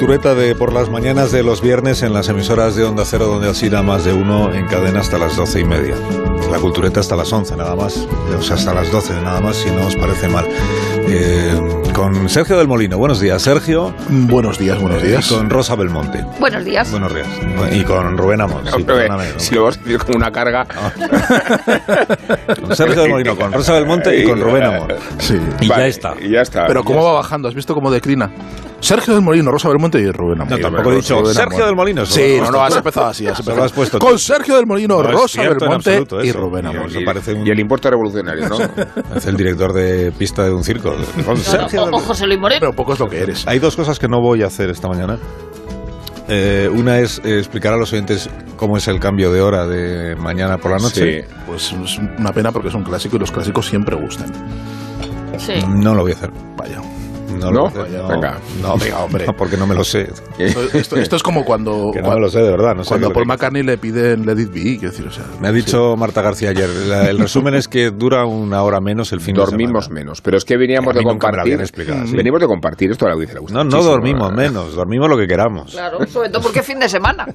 Cultureta de por las mañanas de los viernes en las emisoras de Onda Cero, donde así da más de uno en cadena hasta las doce y media. La cultureta hasta las once nada más, o sea, hasta las doce nada más, si no os parece mal. Eh, con Sergio del Molino. Buenos días, Sergio. Buenos días, buenos días. Y con Rosa Belmonte. Buenos días. Buenos días. Y con Rubén Amón. Sí, Hombre, perdóname, si lo vas a decir con una carga. Con Sergio del Molino, con Rosa Belmonte y con Rubén Amón. Sí. Y ya Vale, está. Y ya está. Pero cómo Ya va bajando, ¿has visto cómo declina? Sergio del Molino, Rosa Belmonte y Rubén Amor. No, tampoco he dicho Rubén Sergio Amor. del Molino. Sí, no, no, has empezado así. Has empezado. has puesto Con. Sergio del Molino, No Rosa Belmonte y. Rubén Y- Amor. Parece un- Y el impuesto revolucionario, ¿no? Es el director de pista de un circo. Con Sergio del O, o José Luis Moreno. Pero poco es lo que eres. Hay dos cosas que no voy a hacer esta mañana. Eh, una es eh, explicar a los oyentes cómo es el cambio de hora de mañana por la noche. Sí. Pues es una pena porque es un clásico y los clásicos siempre gustan. Sí. No lo voy a hacer. Vaya. No, ¿No? lo hacer, Venga. No, Venga, hombre. no, porque no me lo sé. Esto, esto- esto es como cuando, Que no me lo sé de verdad. No sé cuando Paul McCartney le piden Let It Be. quiero decir, o sea, Me ha dicho Marta García ayer. la- el resumen es que dura una hora menos el fin Dormimos de semana. menos. Pero es que veníamos de compartir. explicado así. Venimos de compartir. Esto a la audiencia le gusta. No, no dormimos ¿eh? menos. Dormimos lo que queramos. Claro, sobre todo porque es fin de semana.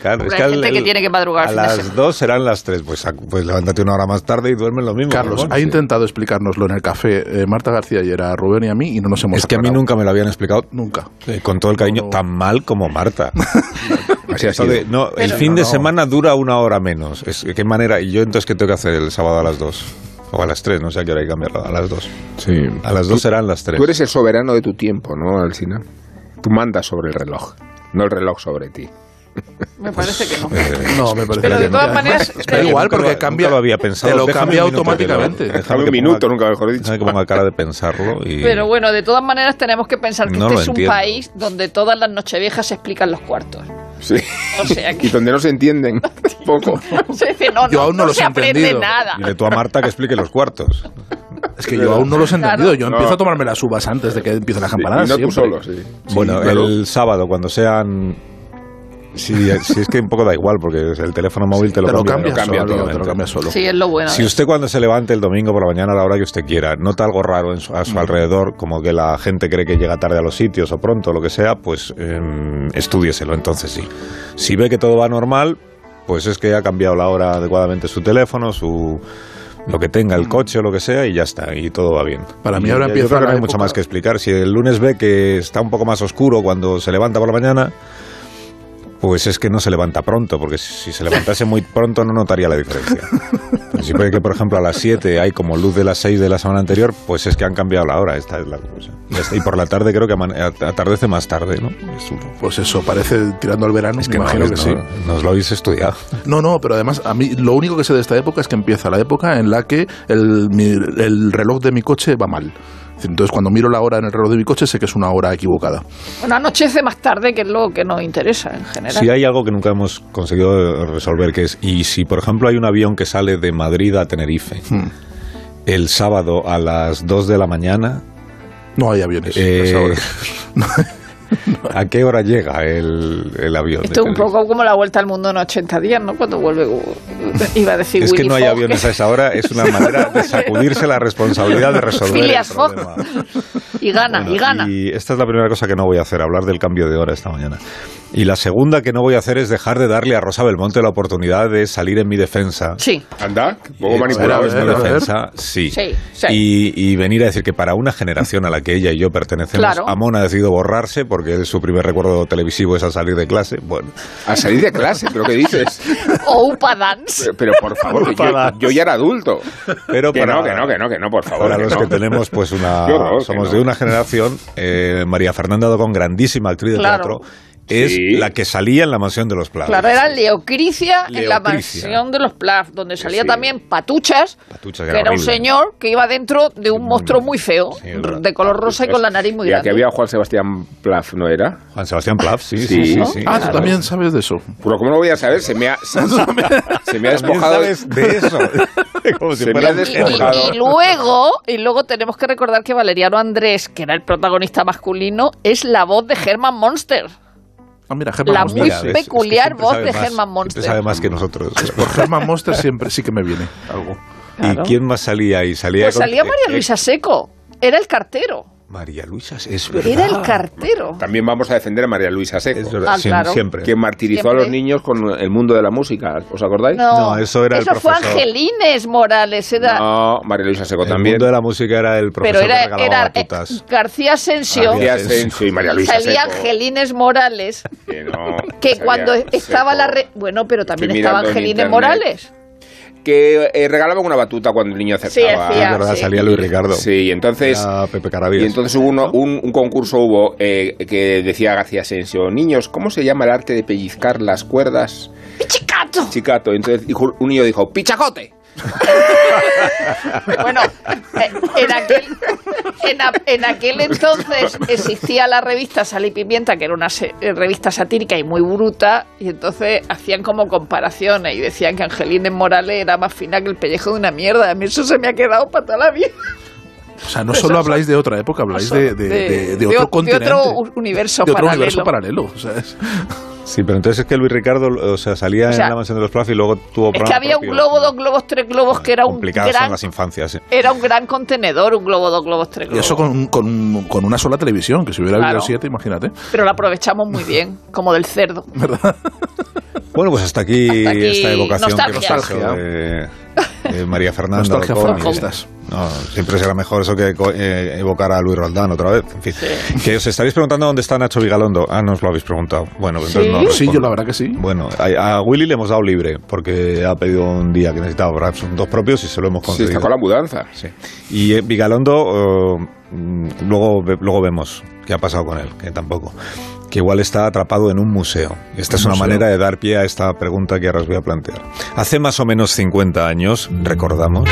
Claro, Porque hay gente que tiene que madrugar A las semana. dos serán las tres. Pues, a- pues levántate una hora más tarde y duerme lo mismo. Carlos, ha Sí. intentado explicárnoslo en el café eh, Marta García ayer a Rubén y a mí y no nos hemos Es que a mí nunca me lo habían explicado Nunca. eh, con todo el cariño No, no. tan mal como Marta. Así ha de, no, el fin de semana dura una hora menos. Es, ¿Qué manera? ¿Y yo entonces qué tengo que hacer el sábado a las dos? O a las tres, no sé a qué hora hay que cambiarlo. A las dos. Sí. A las dos serán las tres. Tú eres el soberano de tu tiempo, ¿no, Alsina? Tú mandas sobre el reloj, no el reloj sobre ti. Me parece que no. Eh, No, me parece Pero que de todas no. maneras, Da igual, Nunca porque lo- cambia. nunca lo había pensado. Te lo Déjame cambia automáticamente. déjame un minuto, ponga- nunca mejor dicho. Déjame que ponga cara de pensarlo y... Pero bueno, de todas maneras tenemos que pensar que No este es un entiendo. país donde todas las nocheviejas se explican los cuartos. Sí. O sea que... Y donde no se entienden poco. Se dice, no, Yo no, aún no no los se he aprende entendido. nada. Dile tú a Marta que explique los cuartos. Es que yo aún no los he entendido. Yo No. empiezo a tomarme las uvas antes de que empiecen las Y campanadas. no tú solo, sí. bueno, claro. el sábado, cuando sean... Si, si es que un poco da igual, porque el teléfono móvil te lo, Te lo cambia. cambia solo. Te lo cambias solo. Sí, es lo bueno. Si usted cuando se levante el domingo por la mañana a la hora que usted quiera, nota algo raro en su- a su alrededor, como que la gente cree que llega tarde a los sitios o pronto, lo que sea, pues em, estúdieselo entonces sí. Si ve que todo va normal, pues es que ha cambiado la hora adecuadamente su teléfono, su lo que tenga, el coche o lo que sea, y ya está, y todo va bien. Para mí Y ahora yo empieza creo que no hay mucho época- más que explicar. Si el lunes ve que está un poco más oscuro cuando se levanta por la mañana, pues es que no se levanta pronto, porque si se levantase muy pronto no notaría la diferencia. Si ve que, por ejemplo, a las 7 hay como luz de las 6 de la semana anterior, pues es que han cambiado la hora. Esta es la cosa. Y por la tarde creo que atardece más tarde, ¿no? Pues eso, parece tirando al verano. Es que no, imagino no, que sí. nos lo habéis estudiado. No, no, pero además a mí lo único que sé de esta época es que empieza la época en la que el, el reloj de mi coche va mal. Entonces cuando miro la hora en el reloj de mi coche sé que es una hora equivocada. Bueno, anochece más tarde, que es lo que nos interesa en general. Si hay algo que nunca hemos conseguido resolver, que es, y si por ejemplo hay un avión que sale de Madrid a Tenerife Hmm. el sábado a las 2 de la mañana, No hay aviones. a eh, esa hora. ¿a qué hora llega el, el avión? Esto es un poco como la vuelta al mundo en 80 días, ¿no? Cuando vuelve, iba a decir Es que Willy no hay Fogg, aviones a esa hora, es una manera de sacudirse la responsabilidad de resolver el Phileas Fogg. problema. Y gana, Bueno, y gana. Y esta es la primera cosa que no voy a hacer, hablar del cambio de hora esta mañana. Y la segunda que no voy a hacer es dejar de darle a Rosa Belmonte la oportunidad de salir en mi defensa. Sí, Anda, poco Eh, manipulado. mi defensa, sí. Sí, sí. Y, y venir a decir que para una generación a la que ella y yo pertenecemos, Claro. Amón ha decidido borrarse porque su primer recuerdo televisivo es al salir de clase. Bueno, A salir de clase, ¿pero qué dices? O Upa Dance. Pero, pero, por favor, yo, yo ya era adulto. pero Que para, no, que no, que no, que no, por favor. para que los no. que tenemos pues una que somos no. de una generación, eh, María Fernanda Dogón, grandísima actriz de Claro. teatro, es Sí. la que salía en la mansión de los Plavos. Claro, era Leocricia, en la mansión de los Plath, donde salía Sí. también Patuchas, Patuchas, que era era un señor que iba dentro de un monstruo muy feo, Sí, de color rosa y con la nariz muy Y aquí grande. había Juan Sebastián Plaf, ¿no era? Juan Sebastián Plav, sí, sí, Sí. sí. ¿No? sí. Ah, tú también sabes de eso. Pero ¿cómo no voy a saber? Se me ha, se, se me ha También despojado... sabes de eso. Como si Se me fuera ha Y, despojado. y- y luego, y luego tenemos que recordar que Valeriano Andrés, que era el protagonista masculino, es la voz de Herman Monster. Ah, mira, Germán La Monster. muy Mira, ves, es que peculiar voz de siempre Monster. sabe más que nosotros. Por Germán Monster siempre sí que me viene algo. Claro. ¿Y quién más salía ahí? Salía Pues con- salía María eh, Luisa Seco, era el cartero, María Luisa, es verdad. era el cartero. También vamos a defender a María Luisa Seco, Es verdad, Ah, claro. siempre. quien martirizó Siempre. a los niños con el mundo de la música. ¿Os acordáis? No, No, eso era el fue profesor. Angelines Morales, era, No, María Luisa Seco El también. mundo de la música era el profesor pero era, que era eh, batutas. García Asensio, García Asensio y María Luisa salía Seco. Angelines Morales, Que, no, que salía cuando estaba Seco. la... re- Bueno, pero también Estoy estaba Angelines. Morales. Que eh, regalaba una batuta cuando el niño acertaba. Sí, hacía- Es verdad, sí. salía Luis Ricardo. Sí, y entonces... Era Pepe Carabias. Y entonces hubo uno- un, un concurso hubo eh, que decía García Asensio, niños, ¿cómo se llama el arte de pellizcar las cuerdas? ¡Pichicato! Chicato. Entonces un niño dijo, ¡pichacote! Bueno, eh, en aquel, en, a- en aquel entonces existía la revista Sal y Pimienta, que era una se- eh, revista satírica y muy bruta, y entonces hacían como comparaciones y decían que Angelines Morales era más fina que el pellejo de una mierda. A mí eso se me ha quedado para toda la vida. O sea, no solo habláis de otra época, habláis de, de, de- de de otro o- de continente. otro universo de otro paralelo. universo paralelo. O sea, es- Sí, pero entonces es que Luis Ricardo, o sea, salía O sea, en la mansión de los Plaf y luego tuvo Es que había un globo, dos globos, tres globos, que era un Complicadas son gran, las infancias, sí. era un gran contenedor, un globo, dos globos, tres y globos. eso con, con, con una sola televisión, que si hubiera Claro. habido siete, imagínate. Pero lo aprovechamos muy bien, como del cerdo. Bueno, pues hasta aquí, Hasta aquí esta evocación nostalgia. de, de María Fernanda. Nostalgia y-. No, siempre será mejor eso que co- eh, evocar a Luis Roldán otra vez. En fin. Que os estaréis preguntando dónde está Nacho Vigalondo. Ah, no os lo habéis preguntado. Bueno, pues entonces ¿Sí? No Sí, yo la verdad que sí. Bueno, a, a Willy le hemos dado libre porque ha pedido un día que necesitaba dos propios y se lo hemos Sí, concedido. está con la mudanza. Sí. Y eh, Vigalondo, eh, mm, luego, luego vemos qué ha pasado con él, que tampoco. Que igual está atrapado en un museo. Esta es Un una museo. manera de dar pie a esta pregunta que ahora os voy a plantear. Hace más o menos 50 años, recordamos,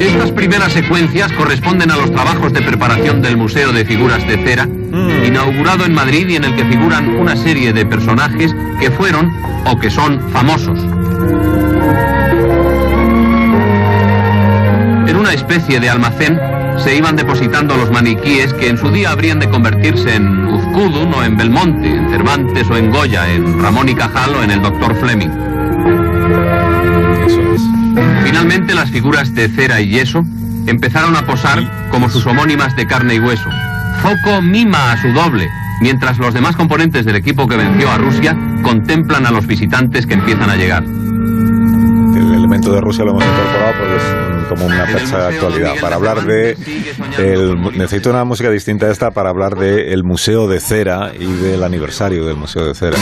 Estas primeras secuencias corresponden a los trabajos de preparación del Museo de Figuras de Cera, inaugurado en Madrid y en el que figuran una serie de personajes que fueron o que son famosos. En una especie de almacén se iban depositando los maniquíes que en su día habrían de convertirse en Uzcudun o en Belmonte, en Cervantes o en Goya, en Ramón y Cajal o en el Dr. Fleming. eso es. Finalmente las figuras de cera y yeso empezaron a posar como sus homónimas de carne y hueso. Foco mima a su doble, mientras los demás componentes del equipo que venció a Rusia contemplan a los visitantes que empiezan a llegar. El elemento de Rusia lo hemos incorporado porque es como una fecha de actualidad. Para de hablar de. El, necesito una música distinta a esta para hablar del el Museo de Cera y del aniversario del Museo de Cera.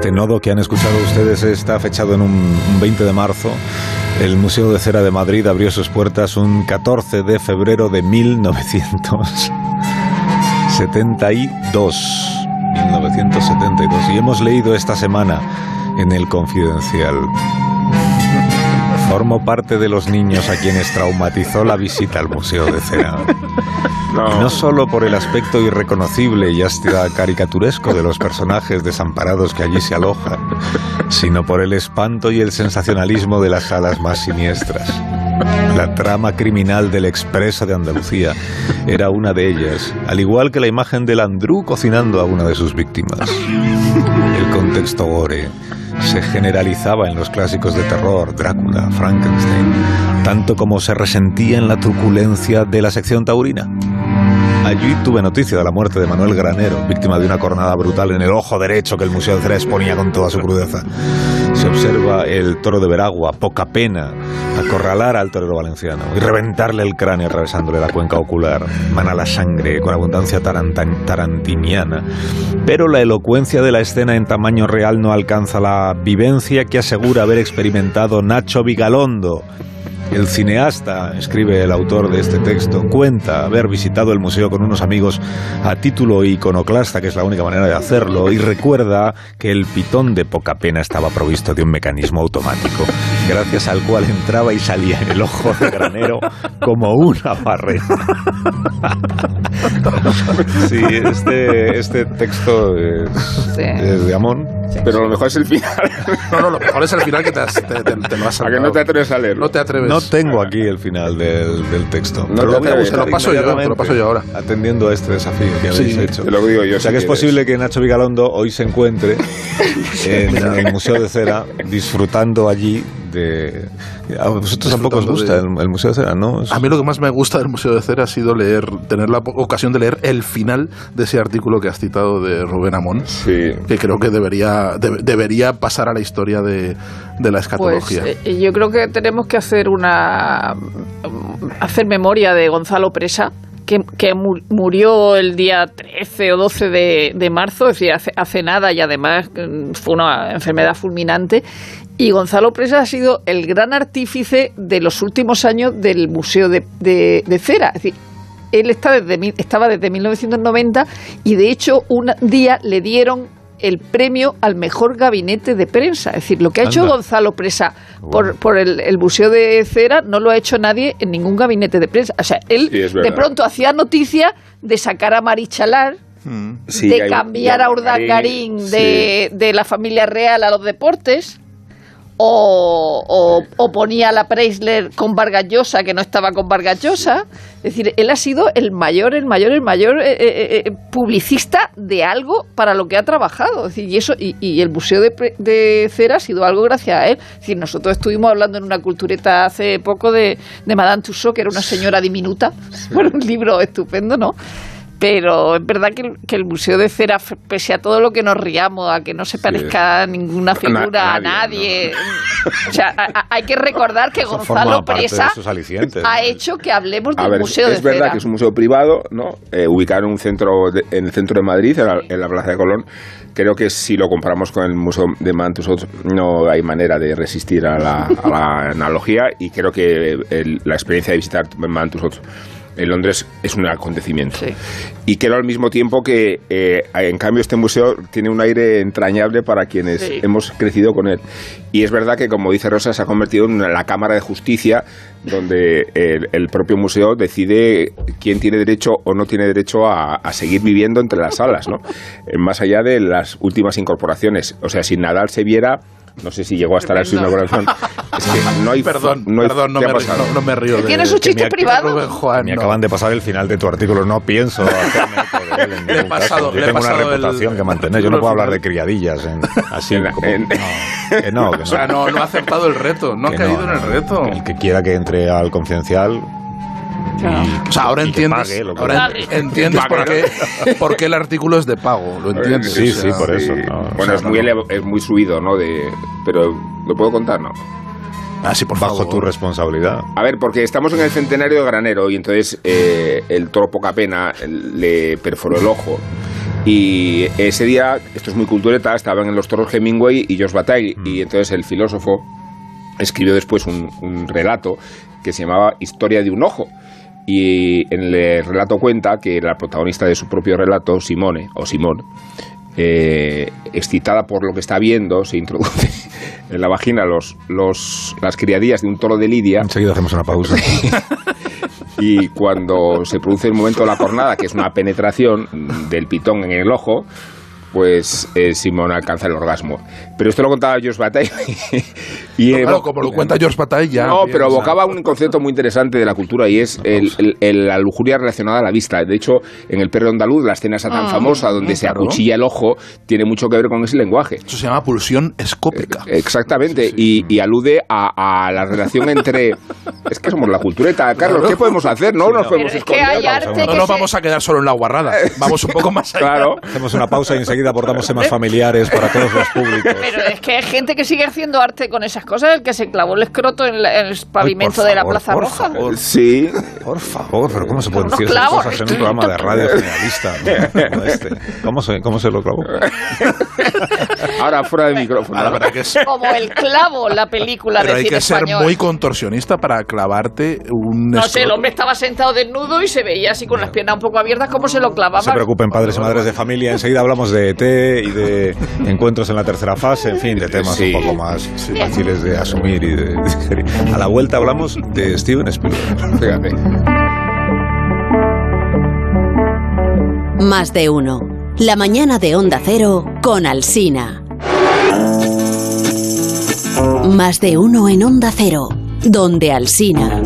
Este nodo que han escuchado ustedes está fechado en un, un 20 de marzo. El Museo de Cera de Madrid abrió sus puertas un 14 de febrero de 1972. 1972. Y hemos leído esta semana en el Confidencial. Formo parte de los niños a quienes traumatizó la visita al Museo de Cera. No solo por el aspecto irreconocible y hasta caricaturesco de los personajes desamparados que allí se alojan, sino por el espanto y el sensacionalismo de las salas más siniestras. La trama criminal del Expresa de Andalucía era una de ellas, al igual que la imagen del Andrú cocinando a una de sus víctimas. El contexto gore se generalizaba en los clásicos de terror, Drácula, Frankenstein, tanto como se resentía en la truculencia de la sección taurina. Allí tuve noticia de la muerte de Manuel Granero, víctima de una cornada brutal en el ojo derecho que el Museo de Cera exponía con toda su crudeza. se observa el toro de Veragua, poca pena, acorralar al torero valenciano y reventarle el cráneo atravesándole la cuenca ocular. Mana la sangre con abundancia tarantiniana. Pero la elocuencia de la escena en tamaño real no alcanza la vivencia que asegura haber experimentado Nacho Vigalondo. El cineasta, escribe el autor de este texto, cuenta haber visitado el museo con unos amigos a título iconoclasta, que es la única manera de hacerlo, y recuerda que el pitón de poca pena estaba provisto de un mecanismo automático, gracias al cual entraba y salía en el ojo de granero como una barrera. Sí, este, este texto es, Sí. es de Amón. Pero lo mejor es el final. No, no, lo mejor es el final que te, has- te, te- te lo has A que no te atreves a leerlo. No te atreves. No tengo aquí el final del, del texto. No pero te lo voy a atreves, buscar te lo paso yo, te lo paso yo ahora. Atendiendo a este desafío que habéis Sí, hecho. Te lo digo yo. O sea si que es posible que Nacho Vigalondo hoy se encuentre en el Museo de Cera disfrutando allí de... A vosotros tampoco os gusta el, el Museo de Cera, ¿no? Es- A mí lo que más me gusta del Museo de Cera ha sido leer, tener la po- ocasión de leer el final de ese artículo que has citado de Rubén Amón, Sí. que creo que debería, de- debería pasar a la historia de, de la Pues escatología. eh, yo creo que tenemos que hacer una hacer memoria de Gonzalo Presa que, que mu- murió el día 13 o 12 de, de marzo, es decir, hace, hace nada y además mm, fue una enfermedad fulminante. Y Gonzalo Presa ha sido el gran artífice de los últimos años del Museo de, de- de Cera. Es decir, él está desde, estaba desde 1990 y de hecho un día le dieron el premio al mejor gabinete de prensa. Es decir, lo que ha hecho. Gonzalo Presa por, por el, el Museo de Cera no lo ha hecho nadie en ningún gabinete de prensa. O sea, él Sí, de pronto hacía noticia de sacar a Marichalar, Sí, de hay- cambiar a Urdangarín de, de la familia real a los deportes. O, o- o ponía a la Preisler con Vargas Llosa, que no estaba con Vargas Llosa. Es decir, él ha sido el mayor, el mayor, el mayor eh, eh, eh, publicista de algo para lo que ha trabajado. Es decir, y, eso, y, y el Museo de, de Cera ha sido algo gracias a él. Es decir, nosotros estuvimos hablando en una cultureta hace poco de, de Madame Tussaud, que era una señora diminuta. Bueno, un libro estupendo, ¿no? Pero es verdad que el, que el Museo de Cera, pese a todo lo que nos riamos, a que no se parezca a ninguna figura, a nadie, nadie, o sea, a- a- hay que recordar que Eso Gonzalo Presa ha hecho que hablemos del ver, Museo es de verdad Cera. que es un museo privado, ¿no? Eh, ubicado en un centro de- en el centro de Madrid, en la, en la Plaza de Colón. Creo que si lo comparamos con el Museo de Mantusot, no hay manera de resistir a la, a la analogía y creo que el- la experiencia de visitar Mantusot en Londres es un acontecimiento. Sí. Y creo al mismo tiempo que, eh, en cambio, este museo tiene un aire entrañable para quienes Sí. hemos crecido con él. Y es verdad que, como dice Rosa, se ha convertido en la Cámara de Justicia, donde el, el propio museo decide quién tiene derecho o no tiene derecho a, a seguir viviendo entre las salas, ¿no? Eh, Más allá de las últimas incorporaciones. O sea, si Nadal se viera... No sé si llegó a estar en su inauguración. Es que no hay... Perdón, no hay- perdón, no ¿qué me, río, pasado? no, no me río. de- ¿Tienes un chiste me- privado? Rubén Juan, Me no. acaban de pasar el final de tu artículo. No pienso hacerme eco de él en Le he ningún pasado- caso. Yo tengo una el- reputación que mantener. Yo no puedo hablar de criadillas en- así En la- como... en- no, que no, que O sea, no, no ha aceptado el reto, no ha caído no, en el reto. El que quiera que entre al confidencial... Claro. O sea, ahora entiendes, pague lo que- ahora Vale. entiendes por qué, por qué el artículo es de pago, lo entiendes. Sí, O sea, sí, por eso. no, o bueno, sea, es, no, muy no. elevo- es muy subido, ¿no? De, pero, ¿lo puedo contar, no? Ah, sí, por Bajo favor. tu responsabilidad. A ver, porque estamos en el centenario de Granero y entonces eh, el toro poca pena le perforó el ojo. Y ese día, esto es muy cultureta, estaban en los toros Hemingway y Josh Bataille. Y entonces el filósofo escribió después un, un relato que se llamaba Historia de un ojo. Y en el relato cuenta que la protagonista de su propio relato, Simone, o Simón, eh, excitada por lo que está viendo, se introduce en la vagina los, los, las criadillas de un toro de Lidia Enseguida hacemos una pausa. y cuando se produce el momento de la cornada, que es una penetración del pitón en el ojo, pues eh, Simón alcanza el orgasmo. Pero esto lo contaba George Bataille. Y, No, eh, claro, como lo cuenta George ya. no, pero evocaba un concepto muy interesante de la cultura y es el- el- el- la lujuria relacionada a la vista. De hecho, en el perro andaluz, la escena esa tan Ah, famosa donde se claro. acuchilla el ojo, tiene mucho que ver con ese lenguaje. Eso se llama pulsión escópica. Exactamente, y, y alude a, a la relación entre... Es que somos la cultureta, Carlos, ¿qué podemos hacer? No nos podemos Pero es que esconder. No nos se- vamos a quedar solo en la guarrada, vamos un poco más allá. Claro. Hacemos una pausa y enseguida abordamos temas familiares para todos los públicos. Pero es que hay gente que sigue haciendo arte con esas cosas, el que se clavó el escroto en, la- en el pavimento de la Plaza por Roja. favor. Sí. Por favor, pero ¿cómo se pueden decir esas cosas en un programa de radio generalista ¿no? como este? ¿Cómo se, cómo se lo clavó? Ahora fuera de micrófono. Ahora, Como el clavo, la película pero de hay cine que ser español. muy contorsionista para clavarte un No sé, el escroto. hombre estaba sentado desnudo y se veía así con las piernas un poco abiertas como se lo clavaba. No se preocupen padres y madres de familia, enseguida hablamos de ET y de encuentros en la tercera fase, en fin, de temas Sí. un poco más fáciles de asumir y de. A la vuelta hablamos de Steven Spielberg. Más de uno. La mañana de Onda Cero con Alsina. Más de uno en Onda Cero, donde Alsina.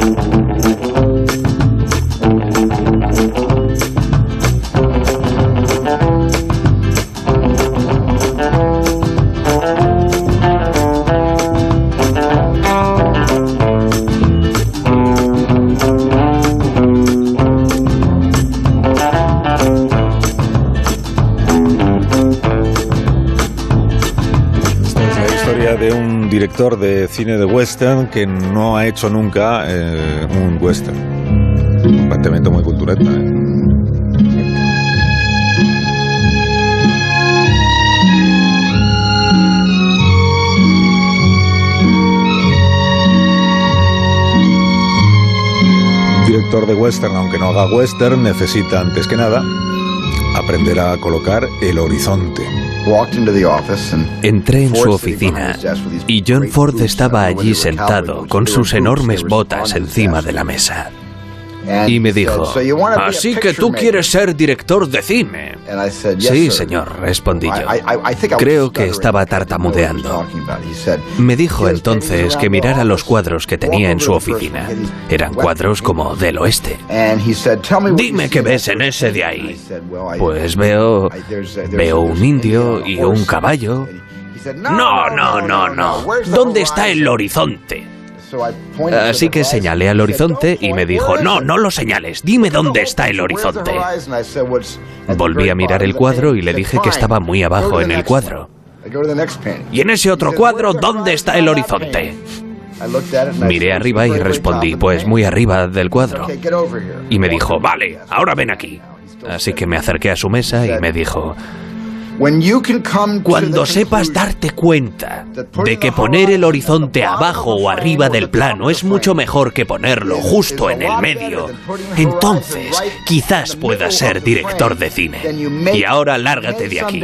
Director de cine de western que no ha hecho nunca eh, un western. Un planteamiento muy cultureta. Un director de western, aunque no haga western, necesita antes que nada aprender a colocar el horizonte. Entré en su oficina y John Ford estaba allí sentado con sus enormes botas encima de la mesa. Y me dijo, así que tú quieres ser director de cine. Sí, señor, respondí yo. Creo que estaba tartamudeando. Me dijo entonces que mirara los cuadros que tenía en su oficina. Eran cuadros como del oeste. Dime qué ves en ese de ahí. Pues veo, veo un indio y un caballo. No, no, no, no. ¿Dónde está el horizonte? Así que señalé al horizonte y me dijo, no, no lo señales, dime dónde está el horizonte. Volví a mirar el cuadro y le dije que estaba muy abajo en el cuadro. Y en ese otro cuadro, ¿dónde está el horizonte? Miré arriba y respondí, pues muy arriba del cuadro. Y me dijo, vale, ahora ven aquí. Así que me acerqué a su mesa y me dijo, cuando sepas darte cuenta de que poner el horizonte abajo o arriba del plano es mucho mejor que ponerlo justo en el medio, entonces quizás puedas ser director de cine. Y ahora lárgate de aquí.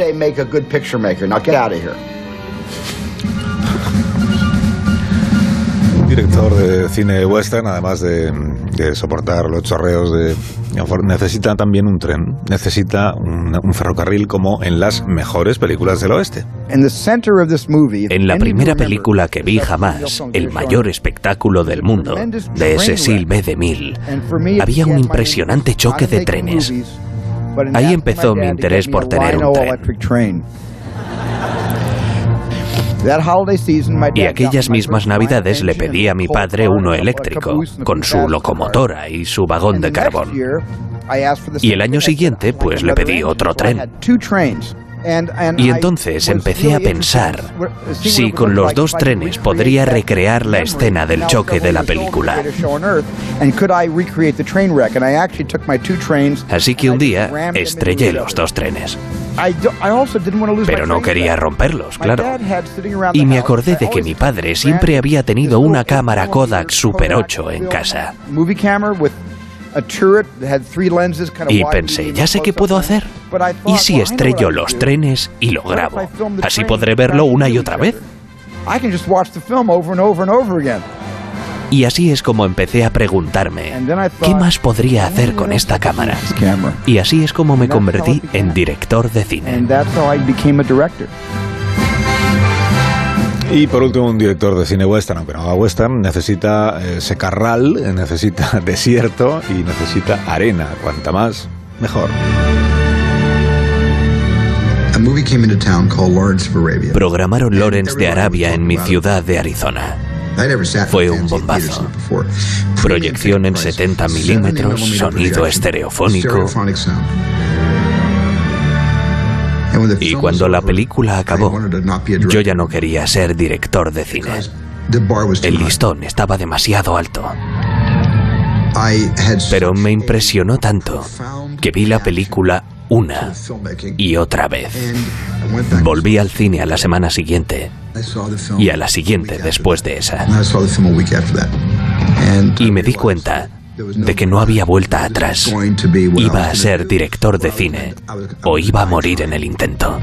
Director de cine western, además de, de soportar los chorreos de... Necesita también un tren, necesita un, un, ferrocarril como en las mejores películas del oeste. En la primera película que vi jamás, El mayor espectáculo del mundo, de Cecil B. DeMille, había un impresionante choque de trenes. Ahí empezó mi interés por tener un tren. Y aquellas mismas navidades le pedí a mi padre uno eléctrico, con su locomotora y su vagón de carbón. Y el año siguiente, pues le pedí otro tren. Y entonces empecé a pensar si con los dos trenes podría recrear la escena del choque de la película. Así que un día estrellé los dos trenes. Pero no quería romperlos, claro. Y me acordé de que mi padre siempre había tenido una cámara Kodak Super 8 en casa. Y pensé, ya sé qué puedo hacer. ¿Y si estrello los trenes y lo grabo? Así podré verlo una y otra vez. Y así es como empecé a preguntarme, ¿qué más podría hacer con esta cámara? Y así es como me convertí en director de cine. Y por último, un director de cine western, aunque no haga western, necesita eh, secarral, necesita desierto y necesita arena. Cuanta más, mejor. Programaron Lawrence de Arabia en mi ciudad de Arizona. Fue un bombazo. Proyección en 70 milímetros, sonido estereofónico. Y cuando la película acabó, yo ya no quería ser director de cine. El listón estaba demasiado alto. Pero me impresionó tanto que vi la película una y otra vez. Volví al cine a la semana siguiente y a la siguiente después de esa. Y me di cuenta de que no había vuelta atrás. Iba a ser director de cine o iba a morir en el intento.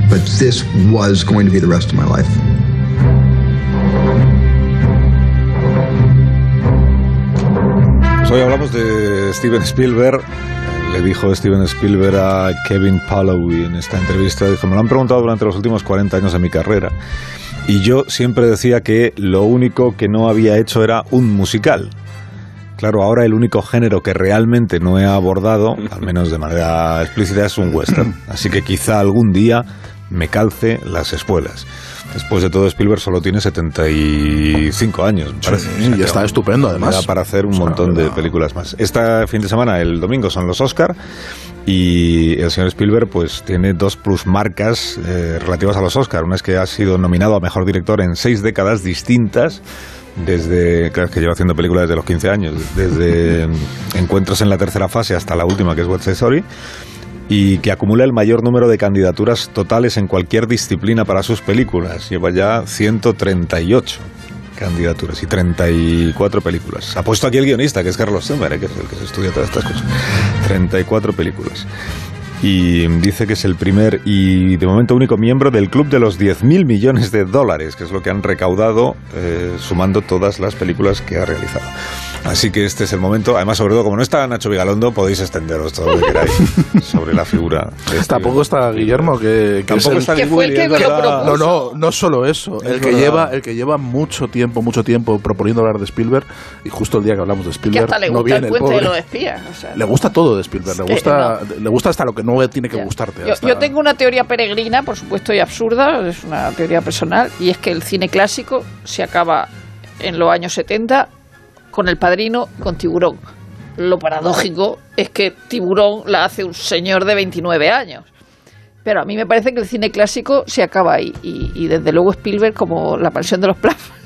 Hoy hablamos de Steven Spielberg. Le dijo Steven Spielberg a Kevin Palloway en esta entrevista, dijo, me lo han preguntado durante los últimos 40 años de mi carrera. Y yo siempre decía que lo único que no había hecho era un musical. Claro, ahora el único género que realmente no he abordado, al menos de manera explícita, es un western. Así que quizá algún día me calce las espuelas. Después de todo, Spielberg solo tiene 75 años, parece. y está estupendo, además. Para hacer un montón de películas más. Este fin de semana, el domingo, son los Oscar y el señor Spielberg pues tiene dos plus marcas eh, relativas a los Oscar. Una es que ha sido nominado a Mejor Director en seis décadas distintas desde, claro, que lleva haciendo películas desde los 15 años, desde Encuentros en la tercera fase hasta la última, que es What's Story y que acumula el mayor número de candidaturas totales en cualquier disciplina para sus películas. Lleva ya 138 candidaturas y 34 películas. Ha puesto aquí el guionista, que es Carlos Sommer, eh, que es el que se estudia todas estas cosas. 34 películas. Y dice que es el primer y de momento único miembro del club de los 10.000 millones de dólares, que es lo que han recaudado eh, sumando todas las películas que ha realizado. Así que este es el momento. Además, sobre todo, como no está Nacho Vigalondo, podéis extenderos todo lo que queráis sobre la figura. Este Tampoco está Guillermo, que, Tampoco está fue el que lo No, no, no solo eso. El que, lleva, el que lleva mucho tiempo, mucho tiempo proponiendo hablar de Spielberg, y justo el día que hablamos de Spielberg, que hasta le gusta no viene el puente de los espías. Le gusta todo de Spielberg, le gusta, le gusta hasta lo que no tiene que gustarte. Yo, yo tengo una teoría peregrina, por supuesto, y absurda, es una teoría personal, y es que el cine clásico se acaba en los años 70 con El Padrino, con Tiburón. Lo paradójico es que Tiburón la hace un señor de 29 años. Pero a mí me parece que el cine clásico se acaba ahí. Y, desde luego Spielberg, como la pensión de los plasmas,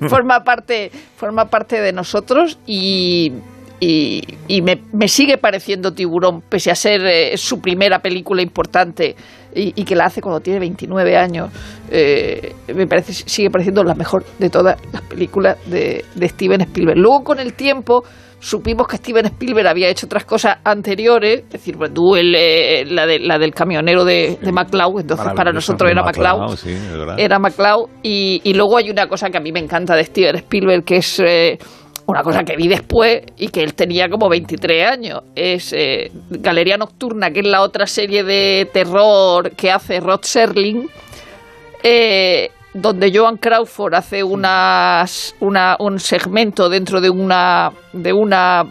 forma, parte, forma parte de nosotros y, y, me, sigue pareciendo Tiburón, pese a ser eh, su primera película importante y, que la hace cuando tiene 29 años, eh, me parece sigue pareciendo la mejor de todas las películas de, Steven Spielberg. Luego con el tiempo supimos que Steven Spielberg había hecho otras cosas anteriores, es decir, Duel, la, de, la del camionero de, de McCloud, entonces para nosotros era McCloud, era McCloud, y, y, luego hay una cosa que a mí me encanta de Steven Spielberg, que es... Eh, una cosa que vi después y que él tenía como 23 años. Es eh, Galería Nocturna, que es la otra serie de terror que hace Rod Serling, eh, donde Joan Crawford hace unas, una, un segmento dentro de una, de una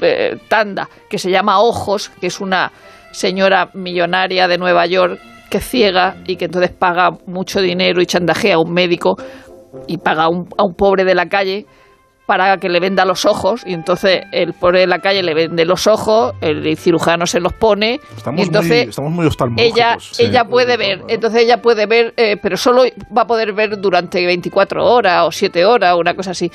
eh, tanda que se llama Ojos, que es una señora millonaria de Nueva York que es ciega y que entonces paga mucho dinero y chandajea a un médico y paga a un, a un pobre de la calle para que le venda los ojos y entonces el pobre de la calle le vende los ojos, el cirujano se los pone estamos y entonces muy, estamos muy ella ella puede ver, entonces ella puede ver, eh, pero solo va a poder ver durante 24 horas o 7 horas o una cosa así.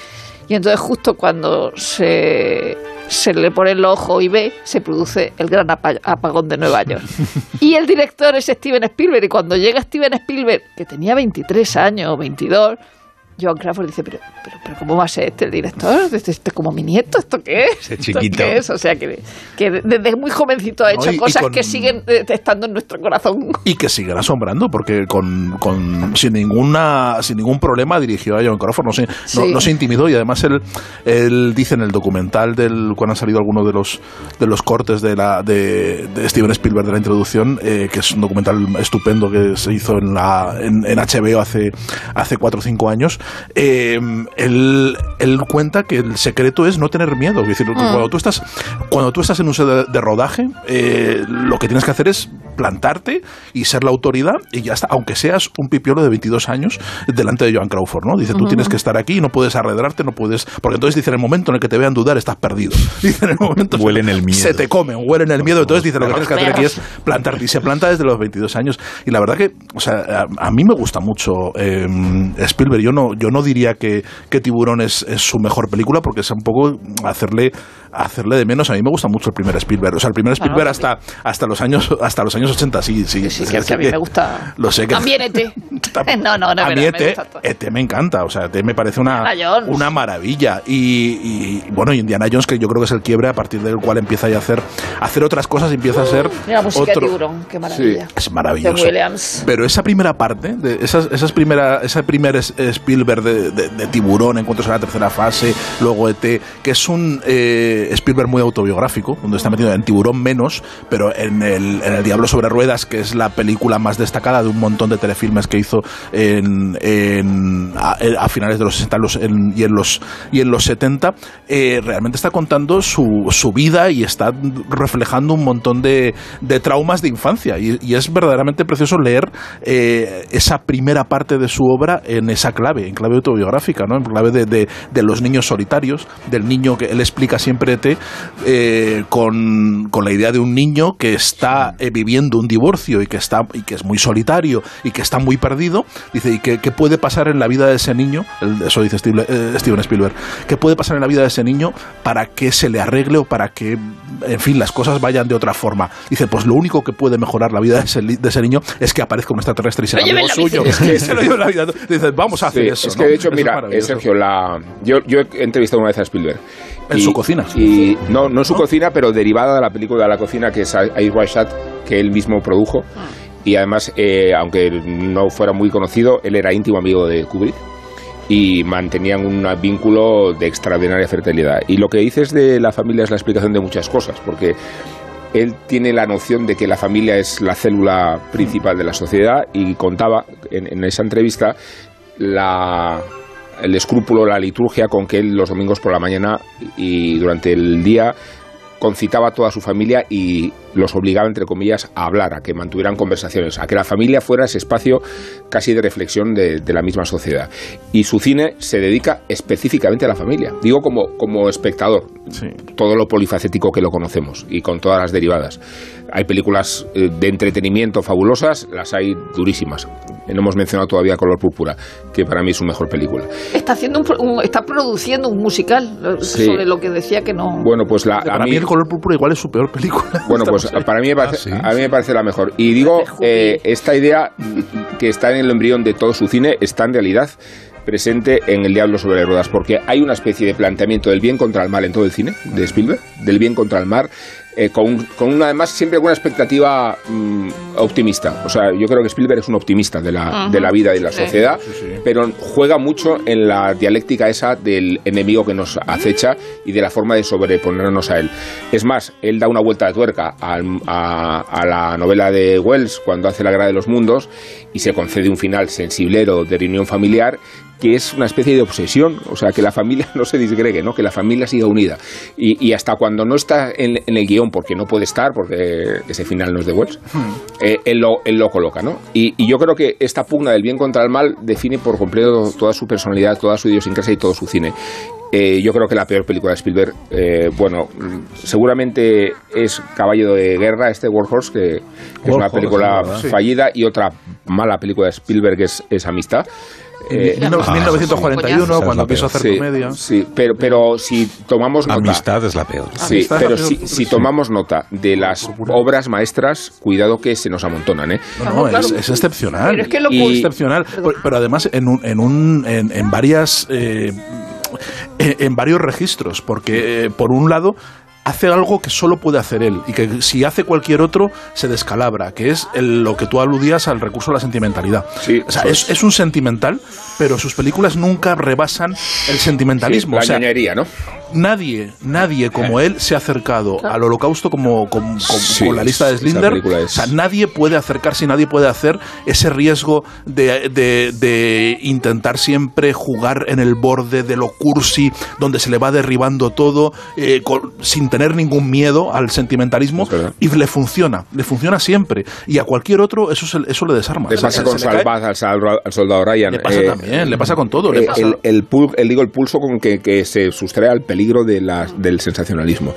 Y entonces justo cuando se, se le pone el ojo y ve, se produce el gran apagón de Nueva York. y el director es Steven Spielberg y cuando llega Steven Spielberg, que tenía 23 años o 22, Joan Crawford dice, pero, pero, pero ¿cómo va a ser este el director? Este, este, como mi nieto, ¿esto qué es? ¿Esto qué es? O sea, que, que desde muy jovencito ha hecho cosas que siguen eh, estando en nuestro corazón. Y que siguen asombrando, porque con, con, sin, ninguna, sin ningún problema dirigió a Joan Crawford, no se, no, se intimidó y además él, él dice en el documental del cuando han salido algunos de los, de los cortes de, la, de, de Steven Spielberg de la introducción, eh, que es un documental estupendo que se hizo en, la, en, en HBO hace, hace 4 o 5 años, eh, él, cuenta que el secreto es no tener miedo. Es decir, mm. cuando, tú estás, cuando tú estás en un set de, rodaje, eh, lo que tienes que hacer es plantarte y ser la autoridad y ya está, aunque seas un pipiolo de 22 años delante de Joan Crawford, ¿no? Dice, tú tienes que estar aquí y no puedes arredrarte, no puedes... Porque entonces dice, en el momento en el que te vean dudar, estás perdido. Dice, en el momento... Huelen el miedo. Se te comen, huelen el miedo. Entonces dice, lo que tienes que hacer aquí es plantarte. Y se planta desde los 22 años. Y la verdad que, o sea, a, mí me gusta mucho eh, Spielberg. Yo no, yo no diría que, que Tiburón es, es, su mejor película porque es un poco hacerle, hacerle de menos. A mí me gusta mucho el primer Spielberg. O sea, el primer Spielberg hasta, hasta, los años, hasta los años 80, sí, sí. sí, que, a mí me gusta. Lo sé que, También ET. no, no, no. A mí ET, ET, me encanta. O sea, ET me parece una, una maravilla. Y, bueno, Indiana Jones, que yo creo que es el quiebre a partir del cual empieza a hacer, hacer otras cosas y empieza a ser. Mira, música otro... de tiburón, qué maravilla. es maravilloso. Pero esa primera parte, de esas, esas primera, ese primer Spielberg de, de, tiburón, encuentros en la tercera fase, luego ET, que es un eh, Spielberg muy autobiográfico, donde está metido en tiburón menos, pero en el, en el Diablo sobre Ruedas, que es la película más destacada de un montón de telefilmes que hizo en, a, finales de los 60 y, en los, y en los 70, eh, realmente está contando su, su vida y está reflejando un montón de, de traumas de infancia. Y, es verdaderamente precioso leer eh, esa primera parte de su obra en esa clave, en clave autobiográfica, ¿no? en clave de, de, los niños solitarios, del niño que él explica siempre eh, con, con, la idea de un niño que está eh, viviendo un divorcio y que, está, y que es muy solitario y que está muy perdido. Dice, ¿y qué, qué puede pasar en la vida de ese niño? Eso dice Steven Spielberg. ¿Qué puede pasar en la vida de ese niño para que se le arregle o para que, en fin, las cosas vayan de otra forma? Dice, pues lo único que puede mejorar la vida de ese, de ese niño es que aparezca un extraterrestre y sea algo suyo. Es que se lo la vida. Dice, vamos a hacer eso. Es que de hecho, mira, Sergio, la... yo, yo he entrevistado una vez a Spielberg. En su cocina. Y, no, no en su cocina, pero derivada de la película de la cocina que es Ice White Shot, que él mismo produjo. Ah. Y además, eh, aunque no fuera muy conocido, él era íntimo amigo de Kubrick y mantenían un vínculo de extraordinaria fertilidad. Y lo que dices de la familia es la explicación de muchas cosas, porque él tiene la noción de que la familia es la célula principal de la sociedad y contaba en, esa entrevista el escrúpulo, la liturgia con que él los domingos por la mañana y durante el día concitaba a toda su familia y los obligaba, entre comillas, a hablar, a que mantuvieran conversaciones, a que la familia fuera ese espacio casi de reflexión de, la misma sociedad. Y su cine se dedica específicamente a la familia. Digo como, como espectador, todo lo polifacético que lo conocemos y con todas las derivadas. Hay películas eh, de entretenimiento fabulosas, las hay durísimas. No hemos mencionado todavía Color Púrpura, que para mí es su mejor película. Está haciendo está produciendo un musical eh, sobre lo que decía que no. Bueno, pues la, a mí, el Color Púrpura igual es su peor película. Bueno, pues para mí me parece, ah, a mí me parece la mejor. Y digo, eh, esta idea que está en el embrión de todo su cine está en realidad presente en El Diablo sobre ruedas, porque hay una especie de planteamiento del bien contra el mal en todo el cine de Spielberg, del bien contra el mal, eh, con, con una, además siempre con una expectativa mm, optimista. O sea, yo creo que Spielberg es un optimista de la, de la vida y de la sociedad, pero juega mucho en la dialéctica esa del enemigo que nos acecha y de la forma de sobreponernos a él. Es más, él da una vuelta de tuerca a, a, la novela de Wells cuando hace La Guerra de los Mundos y se concede un final sensiblero de reunión familiar que es una especie de obsesión, o sea, que la familia no se disgregue, ¿no? que la familia siga unida. Y, hasta cuando no está en, el guion, porque no puede estar, porque ese final no es de Wells, hmm. eh, él, lo, él, lo, coloca. ¿no? Y, yo creo que esta pugna del bien contra el mal define por completo toda su personalidad, toda su idiosincrasia y todo su cine. Eh, yo creo que la peor película de Spielberg, eh, bueno, seguramente es Caballo de Guerra, este Warhorse, que, que es una película fallida, y otra mala película de Spielberg es, es Amistad. Eh, 1941, ah, cuando quiso hacer comedia. Sí, pero, pero si tomamos nota. Amistad es la peor. Sí, pero si, si, tomamos nota de las obras maestras, cuidado que se nos amontonan, ¿eh? No, no, es, es, excepcional. Pero es que lo y, excepcional. Pero, además, en, un, en, un, en, en varias. Eh, en varios registros, porque eh, por un lado hace algo que solo puede hacer él y que si hace cualquier otro se descalabra, que es lo que tú aludías al recurso de la sentimentalidad. o sea, es, un sentimental, pero sus películas nunca rebasan el sentimentalismo. la o ¿no? nadie, nadie como él se ha acercado al holocausto como, con la lista de Slinder. O sea, nadie puede acercarse y nadie puede hacer ese riesgo de, de, intentar siempre jugar en el borde de lo cursi, donde se le va derribando todo, eh, sin tener ningún miedo al sentimentalismo. Y le funciona, le funciona siempre. Y a cualquier otro eso, eso le desarma. Le pasa con Salvaz al, soldado Ryan. Le pasa eh, también, le pasa con todo. Eh, el, el, digo, el pulso con que, que se sustrae al peligro de la, del sensacionalismo.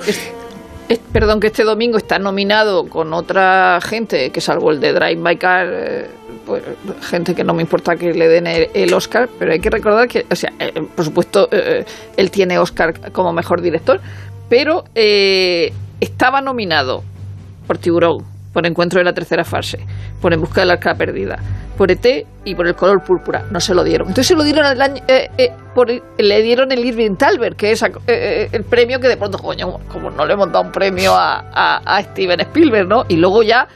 perdón, que este domingo está nominado con otra gente, que salvo el de Drive My Car, eh, pues, gente que no me importa que le den el, Oscar, pero hay que recordar que, o sea, eh, por supuesto, eh, él tiene Oscar como mejor director, pero estaba nominado por Tiburón, por Encuentro de la Tercera Fase, por En Busca de la Arca Perdida, por ET y por El Color Púrpura. No se lo dieron. Entonces se lo dieron el año, eh, eh, por, le dieron el Irving Talbert, que es eh, el premio que de pronto, coño, como no le hemos dado un premio a, Steven Spielberg, ¿no? Y luego ya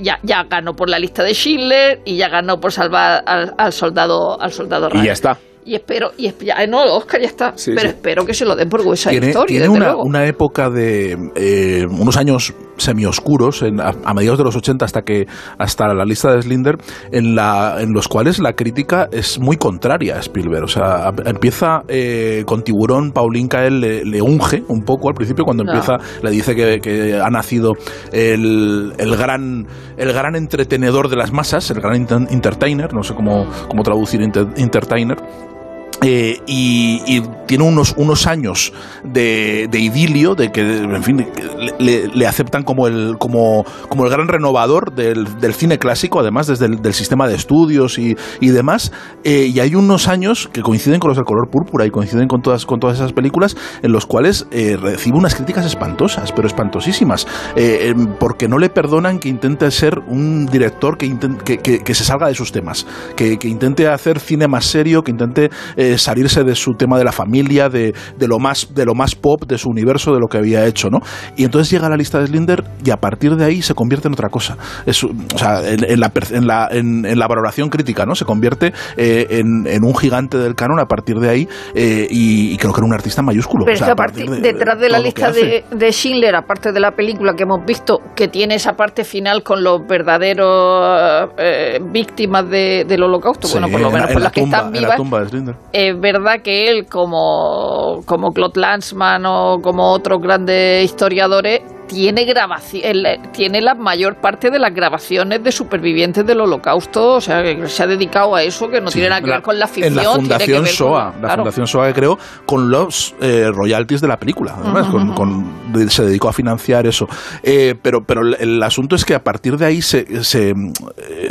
ya, ya ganó por la lista de Schindler y ya ganó por salvar al, soldado al soldado Y ya está y espero, y ya, no, Oscar ya está, pero espero que se lo den por West tiene, Tiene una, una, época de eh, unos años semioscuros en, a, mediados de los 80 hasta que hasta la lista de Slinder en la en los cuales la crítica es muy contraria a Spielberg. O sea empieza eh, con Tiburón Paulín Kael le, unge un poco al principio cuando empieza le dice que, ha nacido el, el, gran el gran entretenedor de las masas el gran entertainer no sé cómo, cómo traducir entertainer eh, y, tiene unos, unos años de, idilio, de que, en fin, le, aceptan como el, como, como el gran renovador del, cine clásico, además desde el del sistema de estudios y, demás. Eh, y hay unos años que coinciden con los del color púrpura y coinciden con todas, con todas esas películas en los cuales eh, recibe unas críticas espantosas, pero espantosísimas, porque no le perdonan que intente ser un director que, que, se salga de sus temas, que, intente hacer cine más serio, que intente salirse de su tema de la familia, de, de, lo más, de lo más pop, de su universo, de lo que había hecho, ¿no? Y entonces llega a la lista de Slinder y a partir de ahí se convierte en otra cosa. Es, o sea, en, la, en, la, en, la valoración crítica, ¿no? Se convierte eh, en, un gigante del canon a partir de ahí eh, y, creo que era un artista mayúsculo. Pero detrás de la lista de, de, Schindler, aparte de la película que hemos visto, que tiene esa parte final con los verdaderos eh, víctimas del holocausto, bueno, por lo menos por las que están vivas, es verdad que él, como, como Claude Lanzmann o como otros grandes historiadores, tiene grabación, tiene la mayor parte de las grabaciones de supervivientes del holocausto, o sea, que se ha dedicado a eso, que no tiene nada que ver con la ficción. En la Fundación SOA, la Fundación SOA que creó con los eh, royalties de la película, se dedicó a financiar eso. Eh, pero, pero el, asunto es que a partir de ahí se, se, eh,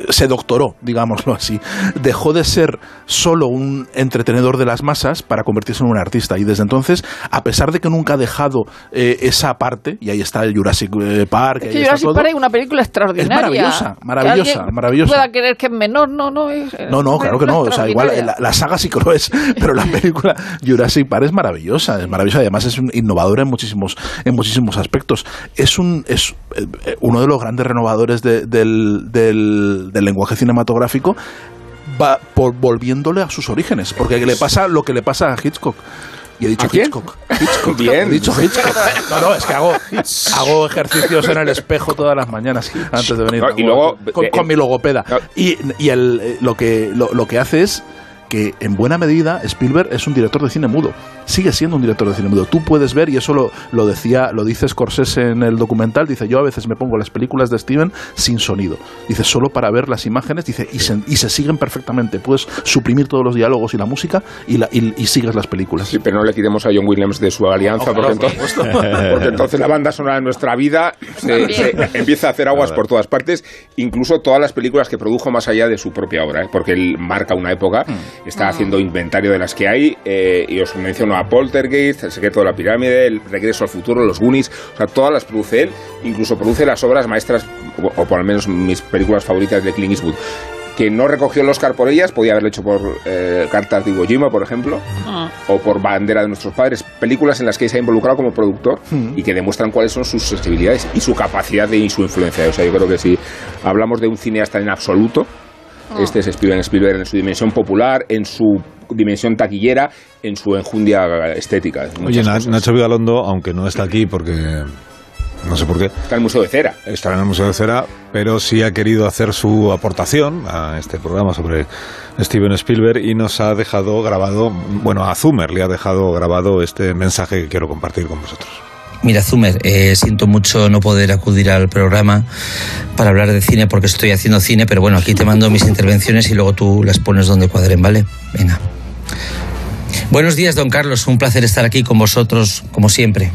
se doctoró, digámoslo así. Dejó de ser solo un entretenedor de las masas para convertirse en un artista. Y desde entonces, a pesar de que nunca ha dejado esa parte, y ahí está Jurassic eh, Park. Es que Jurassic Park es una película extraordinaria. Es maravillosa, maravillosa, maravillosa. pueda creer que es menor, no, no. Es, no, no, claro que no. O sea, igual la, saga sí que lo es, pero la película Jurassic Park es maravillosa, es maravillosa. Además es innovadora en muchísimos, en muchísimos aspectos. Es un, es eh, uno de los grandes renovadores del, del, del lenguaje cinematográfico va por, volviéndole a sus orígenes, porque le pasa lo que le pasa a Hitchcock. Y he dicho Hitchcock. Hitchcock. Bien. He dicho Hitchcock. No, no, es que hago, hago ejercicios en el espejo todas las mañanas antes de venir. y luego, con, con, mi logopeda. Y, y el, eh, lo, que, lo, lo que hace es que en buena medida Spielberg es un director de cine mudo. Sigue siendo un director de cine mudo. Tú puedes ver, y eso lo, lo decía, lo dice Scorsese en el documental, dice, yo a veces me pongo las películas de Steven sin sonido. Dice, solo para ver las imágenes, dice, y se, y se siguen perfectamente. Puedes suprimir todos los diálogos y la música y, la, y, sigues las películas. Sí, pero no le quitemos a John Williams de su alianza, porque, entonces, porque, entonces, la banda sonora de nuestra vida se, empieza a hacer aguas por todas partes, incluso todas las películas que produjo más allá de su propia obra, ¿eh? porque él marca una época. Mm está ah. haciendo inventario de las que hay eh, y os menciono Poltergeist, El secreto de la pirámide, El regreso al futuro, Los Goonies, o sea, todas las produce él, incluso produce las obras maestras, o, por lo menos mis películas favoritas de Clint Eastwood que no recogió el Oscar por ellas, podía haberlo hecho por eh, Cartas de Iwo Jima, por ejemplo, ah. o por Bandera de nuestros padres, películas en las que se ha involucrado como productor y que demuestran cuáles son sus sensibilidades y su capacidad de, y su influencia. O sea, yo creo que si hablamos de un cineasta en absoluto, Este es Steven Spielberg en su dimensión popular, en su dimensión taquillera, en su enjundia estética. Oye, Nacho Vigalondo, aunque no está aquí porque no sé por qué. Está en el Museo de Cera. Está en el Museo de Cera, pero sí ha querido hacer su aportación a este programa sobre Steven Spielberg y nos ha dejado grabado, bueno, a Zumer le ha dejado grabado este mensaje que quiero compartir con vosotros. Mira, Zumer, eh, siento mucho no poder acudir al programa para hablar de cine porque estoy haciendo cine, pero bueno, aquí te mando mis intervenciones y luego tú las pones donde cuadren, ¿vale? Venga. Buenos días, don Carlos. Un placer estar aquí con vosotros, como siempre.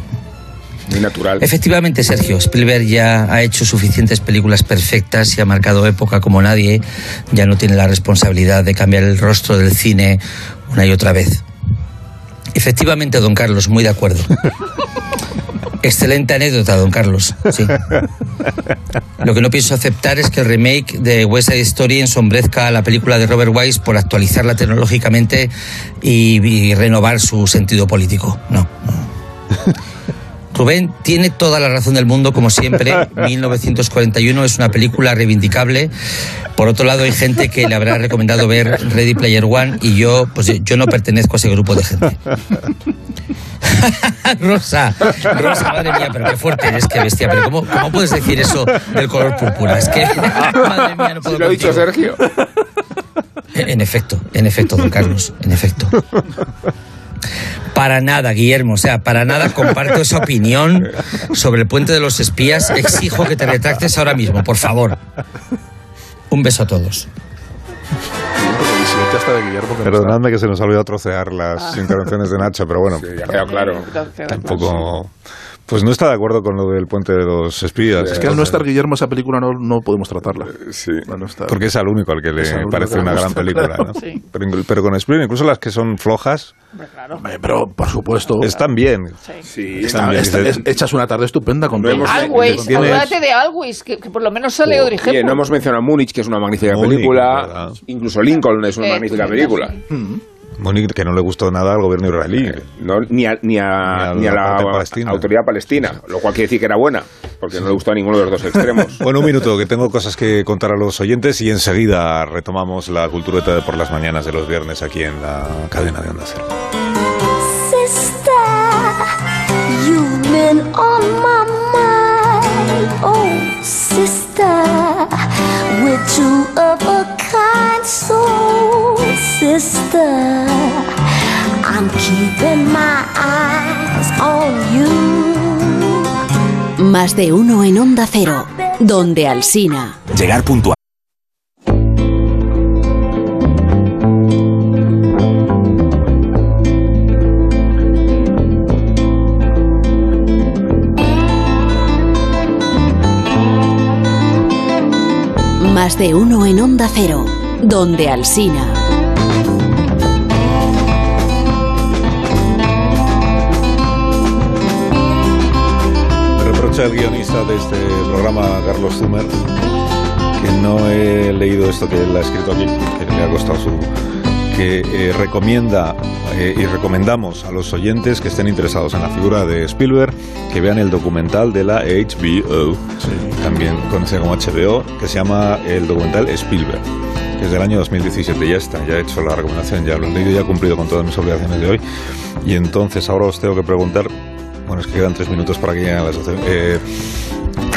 Muy natural. Efectivamente, Sergio, Spielberg ya ha hecho suficientes películas perfectas y ha marcado época como nadie. Ya no tiene la responsabilidad de cambiar el rostro del cine una y otra vez. Efectivamente, don Carlos, muy de acuerdo. Excelente anécdota, don Carlos. Lo que no pienso aceptar es que el remake de West Side Story ensombrezca a la película de Robert Wise por actualizarla tecnológicamente y renovar su sentido político. No. Rubén tiene toda la razón del mundo, como siempre. 1941 es una película reivindicable. Por otro lado, hay gente que le habrá recomendado ver Ready Player One y yo, pues yo no pertenezco a ese grupo de gente. Rosa, Rosa, madre mía, pero qué fuerte eres, qué bestia. Pero ¿cómo, cómo puedes decir eso del color púrpura? Es que, madre mía, no puedo. Si lo ha dicho Sergio. En efecto, en efecto, don Carlos, en efecto. Para nada, Guillermo. O sea, para nada comparto esa opinión sobre el puente de los espías. Exijo que te retractes ahora mismo, por favor. Un beso a todos. Perdonadme que se nos ha olvidado trocear las intervenciones de Nacho, pero bueno, ya quedado claro. Tampoco. Pues no está de acuerdo con lo del puente de los espías. Es que al no estar Guillermo esa película no, no podemos tratarla. Sí, porque es al único al que le parece una gran película. ¿no? sí. pero, pero, con Spielberg, incluso las que son flojas, claro. pero por supuesto. Están bien. Sí, están bien. Está, es, echas una tarde estupenda con Always, acuérdate de Always, que, que, por lo menos sale Audrey Hepburn. no hemos mencionado Múnich, que es una magnífica Múnich, película. Incluso Lincoln es una eh, magnífica película. Mm. Monique, que no le gustó nada al gobierno israelí. No, ni, a, ni, a, ni a la, palestina. autoridad palestina, lo cual quiere decir que era buena, porque no le gustó a ninguno de los dos extremos. bueno, un minuto, que tengo cosas que contar a los oyentes y enseguida retomamos la cultureta de por las mañanas de los viernes aquí en la cadena de Onda Cero. Sister, you've been on my mind. Oh, sister, we're two of a kind soul, sister. I'm keeping my eyes on you. Más de uno en Onda Cero, donde Alsina. Llegar puntual. Más de uno en Onda Cero, donde Alsina. Me reprocha el guionista de este programa, Carlos Zumer, que no he leído esto que él ha escrito aquí, que le ha costado su que eh, recomienda eh, y recomendamos a los oyentes que estén interesados en la figura de Spielberg que vean el documental de la HBO, también conocida como HBO, que se llama el documental Spielberg, que es del año 2017. Ya está, ya he hecho la recomendación, ya lo he leído, ya he cumplido con todas mis obligaciones de hoy. Y entonces ahora os tengo que preguntar, bueno, es que quedan tres minutos para que lleguen a las eh,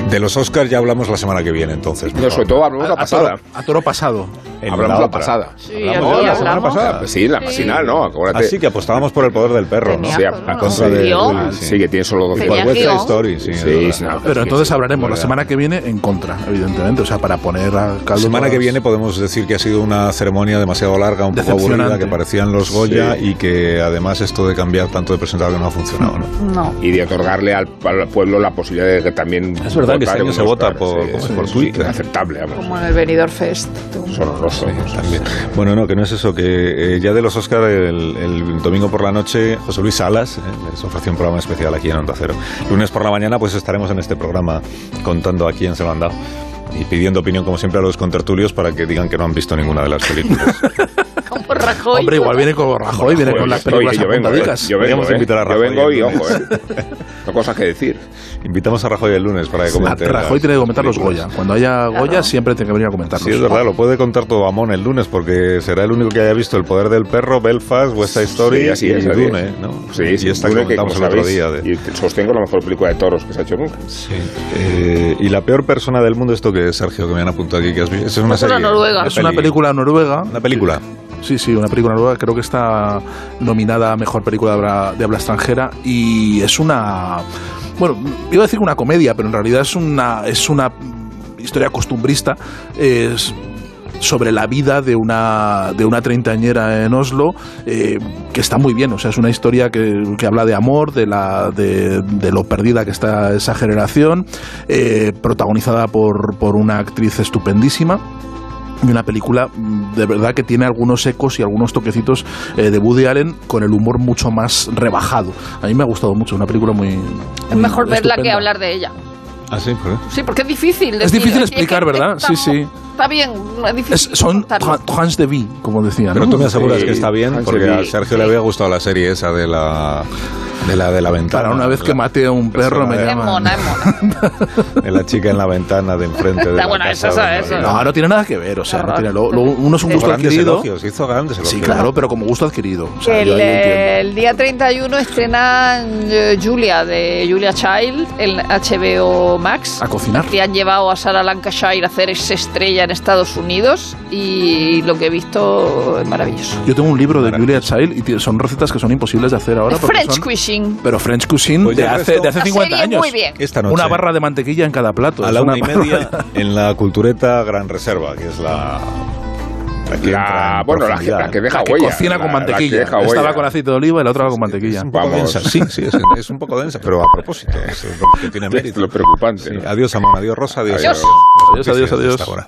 de los Oscars ya hablamos la semana que viene, entonces. No, sobre todo hablamos la pasada. A, toro pasado. Hablamos la, pasada. Sí, hablamos, la semana pasada. Pues sí, la sí. final, ¿no? Acuérdate. Así que apostábamos por el poder del perro, ¿no? Sí, a, a contra de sí. sí, que tiene solo dos Por West Story, sí. sí no, pero entonces hablaremos la semana que viene en contra, evidentemente. O sea, para poner al caldo. La semana que viene podemos decir que ha sido una ceremonia demasiado larga, un poco aburrida, que parecían los Goya y que además esto de cambiar tanto de presentador no ha funcionado, ¿no? No. Y de otorgarle al, al pueblo la posibilidad de que también. Es verdad que este año se vota por, Twitter. Inaceptable, Como en el Benidorm Fest. Son también. Bueno, no, que no es eso, que eh, ya de los Oscar el, el, domingo por la noche, José Luis Salas eh, les ofreció un programa especial aquí en Onda Cero. Lunes por la mañana, pues estaremos en este programa contando a quién se lo han dado y pidiendo opinión, como siempre, a los contertulios para que digan que no han visto ninguna de las películas. como Rajoy. Hombre, igual viene como Rajoy, viene con las películas yo vengo, eh, yo vengo, eh. invitar a Yo Rajoy vengo el y ojo, eh. No cosas que decir. Invitamos a Rajoy el lunes para que comente. A Rajoy tiene que comentar los. Goya. Cuando haya Goya siempre tiene que venir a comentarlos. Sí, es verdad, lo puede contar todo Amón el lunes porque será el único que haya visto El Poder del Perro, Belfast, West Side Story Sí, así y Dune. ¿no? Sí, y sí, esta que comentamos el otro día. de- y te sostengo la mejor película de toros que se ha hecho nunca. Sí. Eh, y la peor persona del mundo, esto que es Sergio, que me han apuntado aquí, que has visto. Es una Es una serie. noruega. Es una película noruega. Una película. Sí, sí, una película nueva, creo que está nominada a Mejor Película de habla, de habla extranjera y es una... Bueno, iba a decir una comedia, pero en realidad es una, es una historia costumbrista. Es sobre la vida de una, de una treintañera en Oslo, eh, que está muy bien. O sea, es una historia que, que habla de amor, de, la, de, de lo perdida que está esa generación, eh, protagonizada por, por una actriz estupendísima y una película mm, de verdad que tiene algunos ecos y algunos toquecitos eh, de Woody Allen con el humor mucho más rebajado. A mí me ha gustado mucho, una película muy... Es mejor verla que hablar de ella. Ah, sí. Sí, porque es difícil. Es difícil explicar, que ¿verdad? Sí, está- sí. Está bien, es difícil. Es- son trans de vie, como decía. Pero ¿no? tú me aseguras Sí, que está bien, porque a Sergio le había gustado la serie esa de la de la de la ventana. Para una vez que mate a un perro me de- llama. mona, es mona. de la chica en la ventana de enfrente de Está la bueno, casa eso, donde eso. No, no tiene nada que ver, o sea, no tiene, lo- lo- uno es un Sí. gusto Grandes adquirido. elogios, hizo grandes elogios. Sí, claro, pero como gusto adquirido. O sea, El, yo el día 31 estrenan eh, Julia de Julia Child en HBO Max. A cocinar. Que han llevado a Sarah Lancashire a hacer esa estrella en Estados Unidos y lo que he visto es maravilloso. Yo tengo un libro de Julia Child y son recetas que son imposibles de hacer ahora. French son- Cuisine. Pero French Cuisine Pues de, hace, de hace Una 50 serie años. muy bien. Esta noche. Una barra de mantequilla en cada plato. a Es la una una y barra- media en la cultureta Gran Reserva, que es la, la bueno, la, la que deja La que huella. cocina la- con mantequilla. Esta huella. va con aceite de oliva y la otra va con mantequilla. Es un poco Vamos. densa, sí, sí, es, es un poco densa, pero a propósito, es lo que tiene Es mérito. lo preocupante. Sí, ¿no? adiós, Amón, adiós, Rosa, adiós. Adiós. Adiós, adiós, adiós. hora.